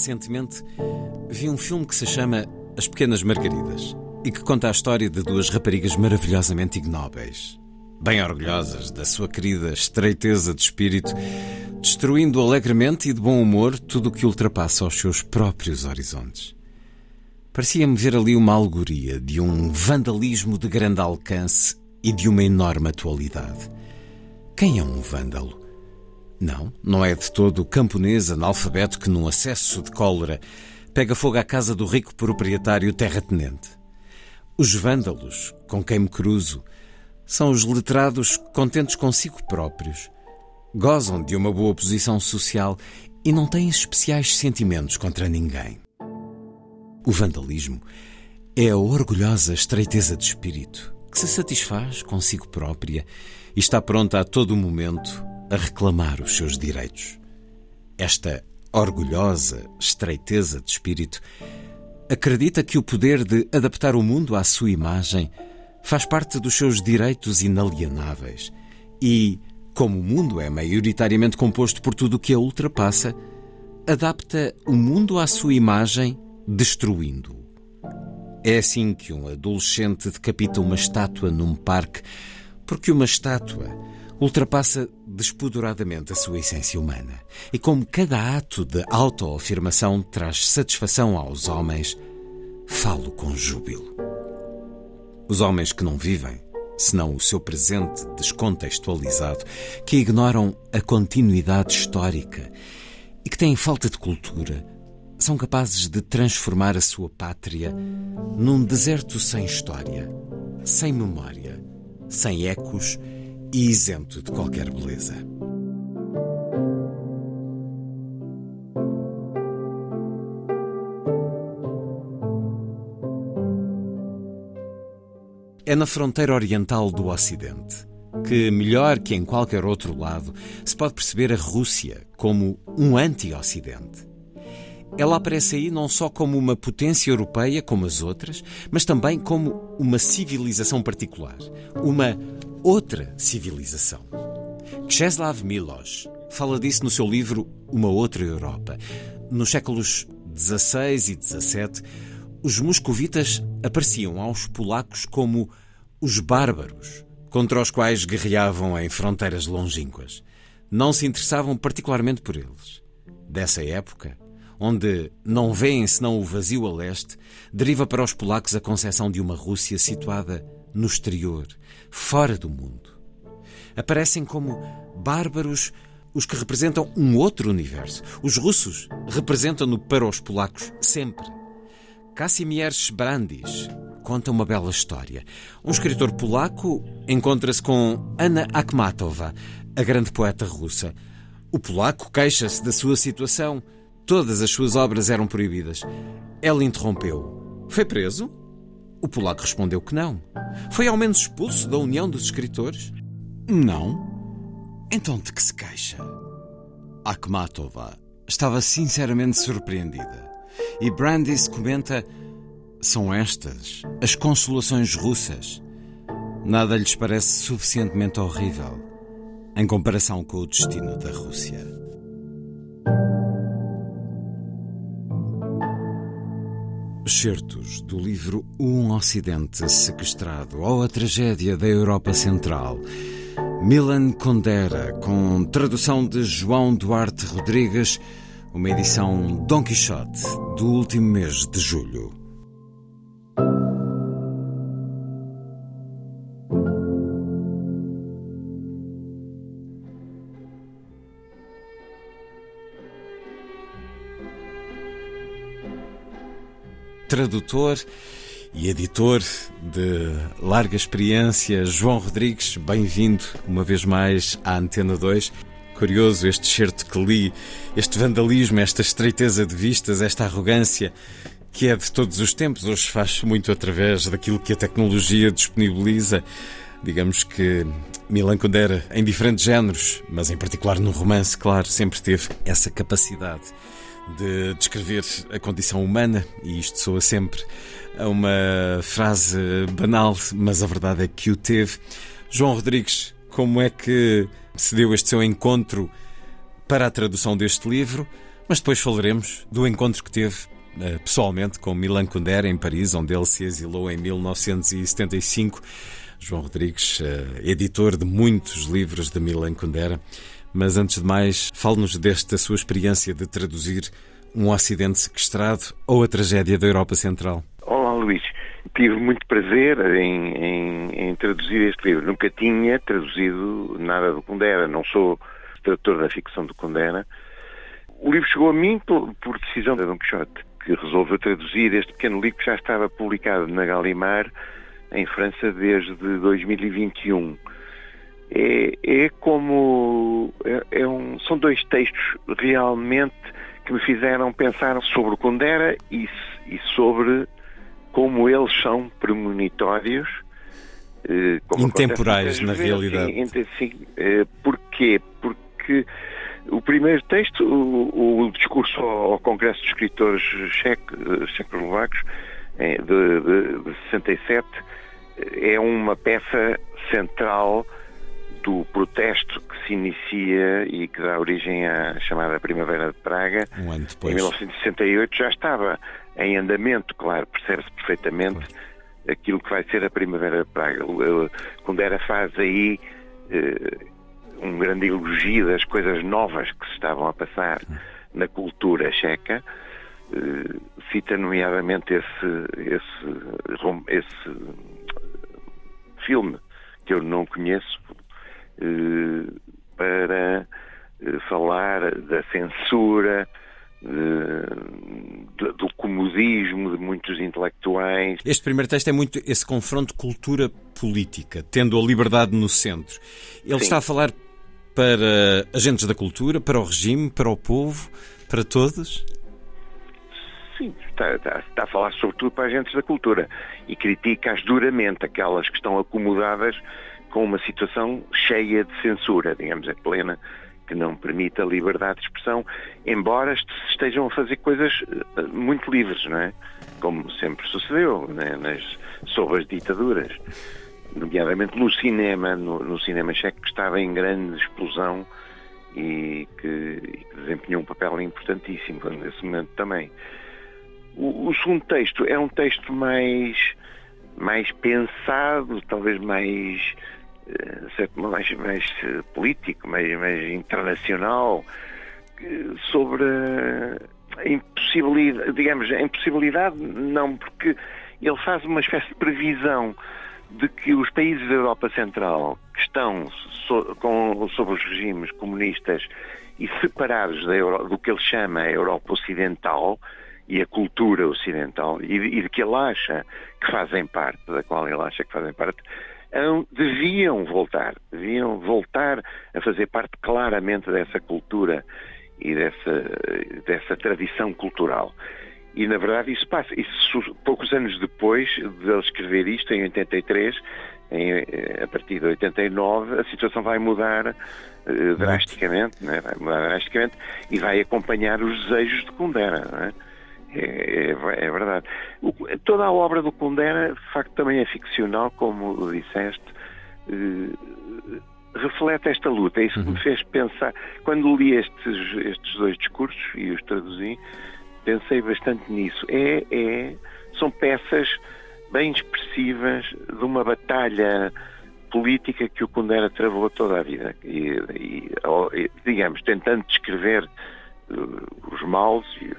Recentemente vi um filme que se chama As Pequenas Margaridas e que conta a história de duas raparigas maravilhosamente ignóbeis, bem orgulhosas da sua querida estreiteza de espírito, destruindo alegremente e de bom humor tudo o que ultrapassa os seus próprios horizontes. Parecia-me ver ali uma alegoria de um vandalismo de grande alcance e de uma enorme atualidade. Quem é um vândalo? Não, não é de todo o camponês analfabeto que, num acesso de cólera, pega fogo à casa do rico proprietário terratenente. Os vândalos, com quem me cruzo, são os letrados contentes consigo próprios. Gozam de uma boa posição social e não têm especiais sentimentos contra ninguém. O vandalismo é a orgulhosa estreiteza de espírito que se satisfaz consigo própria e está pronta a todo momento a reclamar os seus direitos. Esta orgulhosa estreiteza de espírito acredita que o poder de adaptar o mundo à sua imagem faz parte dos seus direitos inalienáveis e, como o mundo é maioritariamente composto por tudo o que a ultrapassa, adapta o mundo à sua imagem, destruindo-o. É assim que um adolescente decapita uma estátua num parque, porque uma estátua ultrapassa despoduradamente a sua essência humana. E como cada ato de autoafirmação traz satisfação aos homens, falo com júbilo. Os homens que não vivem, senão o seu presente descontextualizado, que ignoram a continuidade histórica e que têm falta de cultura, são capazes de transformar a sua pátria num deserto sem história, sem memória, sem ecos e isento de qualquer beleza. É na fronteira oriental do Ocidente que, melhor que em qualquer outro lado, se pode perceber a Rússia como um anti-Ocidente. Ela aparece aí não só como uma potência europeia como as outras, mas também como uma civilização particular, uma outra civilização. Czeslaw Milosz fala disso no seu livro Uma Outra Europa. Nos séculos XVI e XVII, os moscovitas apareciam aos polacos como os bárbaros, contra os quais guerreavam em fronteiras longínquas. Não se interessavam particularmente por eles. Dessa época, onde não veem senão o vazio a leste, deriva para os polacos a concepção de uma Rússia situada no exterior, fora do mundo. Aparecem como bárbaros os que representam um outro universo. Os russos representam-no para os polacos sempre. Casimir Brandis conta uma bela história. Um escritor polaco encontra-se com Anna Akhmatova, a grande poeta russa. O polaco queixa-se da sua situação. Todas as suas obras eram proibidas. Ela interrompeu. Foi preso? O polaco respondeu que não. Foi ao menos expulso da União dos Escritores? Não. Então de que se queixa? Akhmatova estava sinceramente surpreendida. E Brandis comenta: são estas as consolações russas. Nada lhes parece suficientemente horrível em comparação com o destino da Rússia. Certos do livro Um Ocidente Sequestrado ou a Tragédia da Europa Central. Milan Kundera, com tradução de João Duarte Rodrigues, uma edição Dom Quixote do último mês de julho. Tradutor e editor de larga experiência, João Rodrigues. Bem-vindo uma vez mais à Antena 2. Curioso este certo que li, este vandalismo, esta estreiteza de vistas, esta arrogância que é de todos os tempos. Hoje faz muito através daquilo que a tecnologia disponibiliza. Digamos que Milan Kundera, em diferentes géneros, mas em particular no romance, claro, sempre teve essa capacidade de descrever a condição humana, e isto soa sempre a uma frase banal, mas a verdade é que o teve. João Rodrigues, como é que se deu este seu encontro para a tradução deste livro? Mas depois falaremos do encontro que teve eh, pessoalmente com Milan Kundera em Paris, onde ele se exilou em 1975. João Rodrigues, eh, editor de muitos livros de Milan Kundera. Mas antes de mais, fale-nos desta sua experiência de traduzir um acidente sequestrado ou a tragédia da Europa Central. Olá, Luís. Tive muito prazer em, em, em traduzir este livro. Nunca tinha traduzido nada do Kundera. Não sou tradutor da ficção do Kundera. O livro chegou a mim por, por decisão de Dom Quixote, que resolveu traduzir este pequeno livro que já estava publicado na Gallimard em França desde 2021. É, é como. É, é um, são dois textos realmente que me fizeram pensar sobre o Kundera e, e sobre como eles são premonitórios. Eh, Intemporais, na realidade. Sim, sim, eh, porquê? Porque o primeiro texto, o, o discurso ao, ao, Congresso de Escritores Checoslovacos, eh, de, de, de 67, é uma peça central do protesto que se inicia e que dá origem à chamada Primavera de Praga. Um ano depois. Em 1968 já estava em andamento, claro, percebe-se perfeitamente aquilo que vai ser a Primavera de Praga. Kundera faz aí uh, um grande elogio das coisas novas que se estavam a passar na cultura checa. Uh, cita nomeadamente esse, esse, esse filme que eu não conheço eh, para eh, falar da censura, de, do comodismo de muitos intelectuais. Este primeiro texto é muito esse confronto cultura-política, tendo a liberdade no centro. Ele Sim. está a falar para agentes da cultura, para o regime, para o povo, para todos? Sim, está, está, está, a falar sobretudo para agentes da cultura e critica-as duramente, aquelas que estão acomodadas com uma situação cheia de censura, digamos, é plena, que não permite a liberdade de expressão, embora estejam a fazer coisas eh, muito livres, não é? Como sempre sucedeu né? Nas, sob as ditaduras, nomeadamente no cinema, no, no cinema checo que estava em grande explosão e que, e que desempenhou um papel importantíssimo nesse momento também. O, o, segundo texto é um texto mais, mais pensado, talvez mais, eh, mais, mais eh, político, mais, mais internacional, sobre a impossibilidade, digamos, a impossibilidade não, porque ele faz uma espécie de previsão de que os países da Europa Central que estão so, com, sob os regimes comunistas e separados Euro, do que ele chama a Europa Ocidental, e a cultura ocidental e, e de que ele acha que fazem parte, da qual ele acha que fazem parte, deviam voltar, deviam voltar a fazer parte claramente dessa cultura e dessa, dessa tradição cultural. E na verdade isso passa. Isso, poucos anos depois de ele escrever isto, em 83, em, a partir de 89, a situação vai mudar uh, drasticamente, né? vai mudar drasticamente e vai acompanhar os desejos de Kundera. Né? É, é, é verdade. O, toda a obra do Kundera, de facto, também é ficcional, como disseste. Uh, reflete esta luta. É isso que me uhum. fez pensar. Quando li estes, estes dois discursos e os traduzi, pensei bastante nisso. É, é, são peças bem expressivas de uma batalha política que o Kundera travou toda a vida. E, e, digamos, tentando descrever uh, os males e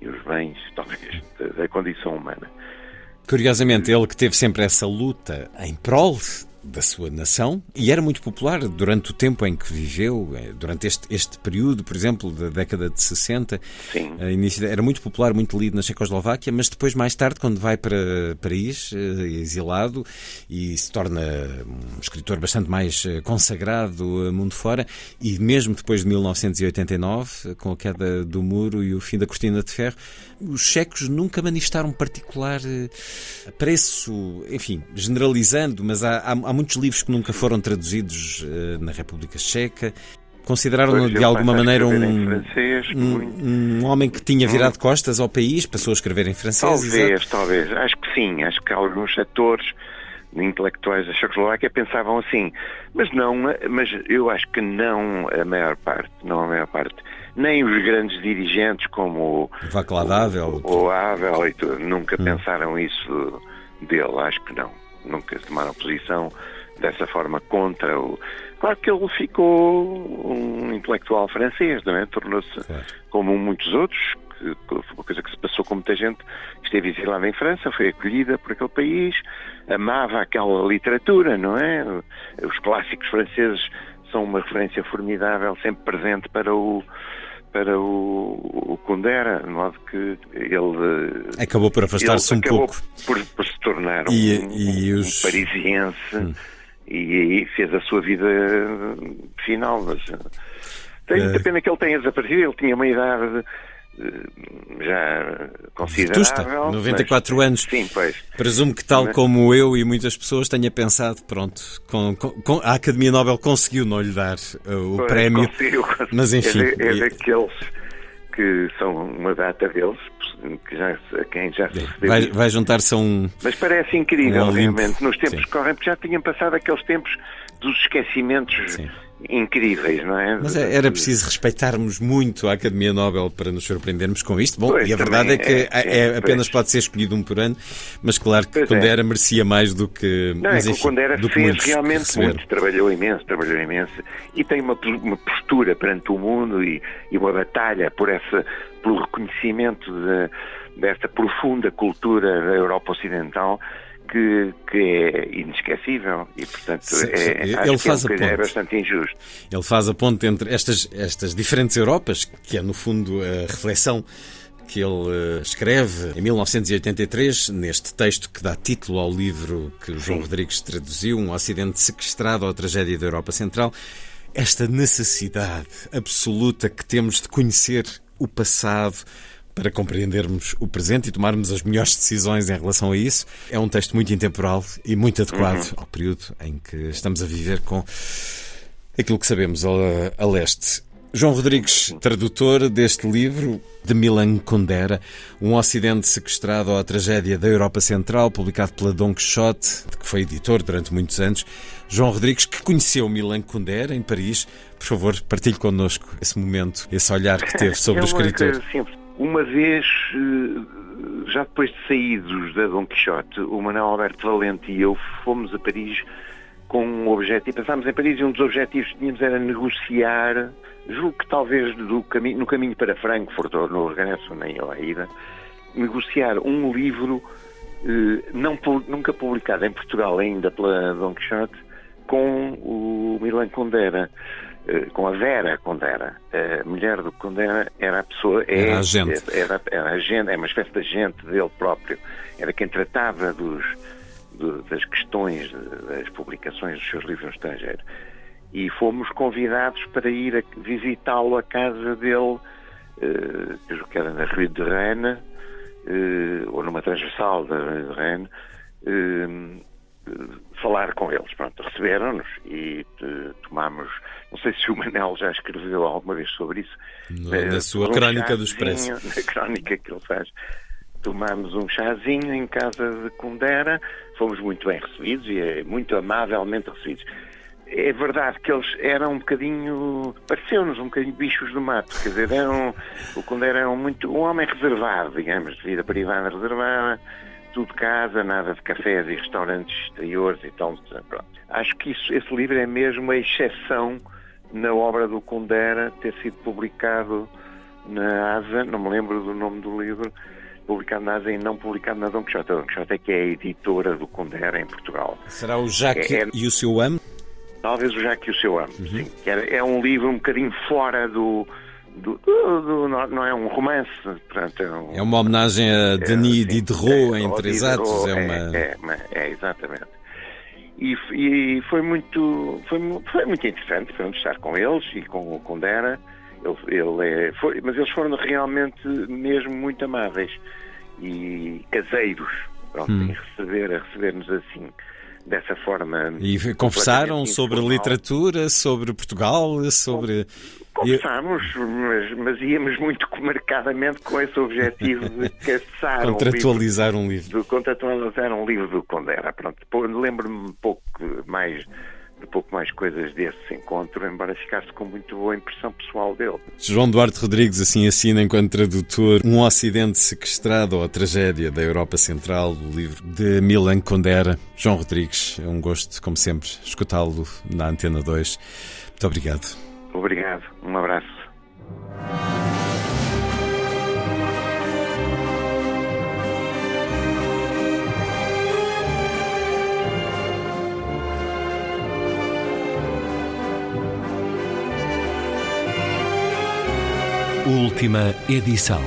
e os bens, talvez, da, da condição humana. Curiosamente, ele que teve sempre essa luta em prol da sua nação e era muito popular durante o tempo em que viveu, eh, durante este, este período, por exemplo, da década de 60. Sim. Início, era muito popular, muito lido na Checoslováquia, mas depois, mais tarde, quando vai para Paris, eh, exilado, e se torna um escritor bastante mais eh, consagrado mundo fora, e mesmo depois de 1989, com a queda do muro e o fim da cortina de ferro, os checos nunca manifestaram particular apreço, enfim, generalizando, mas há, há, há muitos livros que nunca foram traduzidos uh, na República Checa. Consideraram-no de alguma maneira um, francês, um, um, homem que tinha virado costas ao país, passou a escrever em francês? Talvez, exato. talvez. Acho que sim. Acho que alguns atores intelectuais da Checoslováquia pensavam assim. Mas não, mas eu acho que não a maior parte, não a maior parte. Nem os grandes dirigentes como Vaclav Havel, o, o Havel e tudo, nunca hum. pensaram isso dele, acho que não. Nunca tomaram posição dessa forma contra o. Claro que ele ficou um intelectual francês, não é? Tornou-se, claro. como muitos outros, que, foi uma coisa que se passou com muita gente que esteve exilada em França, foi acolhida por aquele país, amava aquela literatura, não é? Os clássicos franceses são uma referência formidável, sempre presente para o para o, o Kundera, de modo que ele acabou por afastar-se um pouco por, por, tornar e, um, e os... um parisiense hum. e aí fez a sua vida final. Mas, tenho muita uh... pena que ele tenha desaparecido. Ele tinha uma idade eh, já considerável. Vetusta, 94 mas, anos. Sim, pois. Presumo que, tal mas, como eu e muitas pessoas, tenha pensado: pronto, com, com, a Academia Nobel conseguiu não lhe dar uh, o pois, prémio. Conseguiu, mas enfim. É, é daqueles que são uma data deles, que já, a quem já se recebeu. Vai, vai juntar-se a um. Mas parece incrível, um realmente, nos tempos Sim. que correm, porque já tinham passado aqueles tempos dos esquecimentos. Sim incríveis, não é? Mas é, era preciso respeitarmos muito a Academia Nobel para nos surpreendermos com isto. Bom, pois, e a verdade é que é, é, é apenas pode ser escolhido um por ano, mas claro que quando é. era merecia mais do que. Não, mas, é que quando era fez realmente receberam. muito, trabalhou imenso, trabalhou imenso e tem uma, uma postura perante o mundo e, e uma batalha por essa, pelo reconhecimento de, desta profunda cultura da Europa Ocidental que, que é inesquecível e, portanto, sim, é, sim. Ele faz que é, a ponte. é bastante injusto. Ele faz a ponte entre estas, estas diferentes Europas, que é, no fundo, a reflexão que ele uh, escreve em 1983, neste texto que dá título ao livro que o João Sim. Rodrigues traduziu, Um Ocidente Sequestrado à Tragédia da Europa Central, esta necessidade absoluta que temos de conhecer o passado, para compreendermos o presente e tomarmos as melhores decisões em relação a isso. É um texto muito intemporal e muito adequado uhum. ao período em que estamos a viver com aquilo que sabemos a, a leste. João Rodrigues, tradutor deste livro de Milan Kundera, Um Ocidente Sequestrado à Tragédia da Europa Central, publicado pela Don Quixote, que foi editor durante muitos anos. João Rodrigues, que conheceu Milan Kundera em Paris, por favor, partilhe connosco esse momento, esse olhar que teve sobre é o escritor. Uma vez, eh, já depois de saídos da Dom Quixote, o Manuel Alberto Valente e eu fomos a Paris com um objetivo, pensámos em Paris e um dos objetivos que tínhamos era negociar, julgo que talvez do caminho, no caminho para Frankfurt ou no regresso, nem à ida, negociar um livro eh, não, nunca publicado em Portugal ainda pela Dom Quixote com o Milan Kundera. Eh, com a Vera Condera. A mulher do Condera era a pessoa. É, era a gente. Era, era a gente, é uma espécie de agente dele próprio. Era quem tratava dos, das questões das publicações dos seus livros no estrangeiro. E fomos convidados para ir visitá-lo à casa dele, uh, que era na Rue de Rennes, uh, ou numa transversal da Rue de Rennes, uh, falar com eles. Pronto, receberam-nos e tomámos não sei se o Manel já escreveu alguma vez sobre isso. No, na eh, sua um crónica do Expresso. Na crónica que ele faz. Tomámos um chazinho em casa de Kundera, fomos muito bem recebidos e é muito amavelmente recebidos. É verdade que eles eram um bocadinho, pareceu-nos um bocadinho bichos do mato, quer dizer, eram, o Kundera era um, muito, um homem reservado, digamos, de vida privada reservada, tudo casa, nada de cafés e restaurantes exteriores e tal. Pronto. Acho que isso, esse livro é mesmo a exceção na obra do Kundera ter sido publicado na ASA, não me lembro do nome do livro, publicado na Asa e não publicado na Dom Quixote. A Dom Quixote é que é a editora do Condera em Portugal. Será o Jacques é, é... e o seu amo? Talvez o Jacques e o seu amo, uhum. sim. É, é um livro um bocadinho fora do, do, do, do, não é um romance. Portanto, é, um, é uma homenagem a é, Denis é, Diderot em três atos. É, uma... é, é, exatamente. E, e, foi muito foi, foi muito interessante foi estar com eles e com o Condera. Ele, ele é, foi, mas eles foram realmente mesmo muito amáveis e caseiros pronto, hum. em receber, a receber-nos assim dessa forma. E conversaram sobre literatura, sobre Portugal, sobre. Conversámos, mas, mas, íamos muito marcadamente com esse objetivo de caçar Contratualizar um livro. Um livro. De contratualizar um livro do Condera. Pronto, lembro-me um pouco mais de pouco mais coisas desse encontro, embora ficasse com muito boa impressão pessoal dele. João Duarte Rodrigues assim assina enquanto tradutor Um Ocidente Sequestrado ou a Tragédia da Europa Central, o livro de Milan Kundera. João Rodrigues, é um gosto, como sempre, escutá-lo na Antena 2. Muito obrigado. Obrigado, um abraço. Última edição.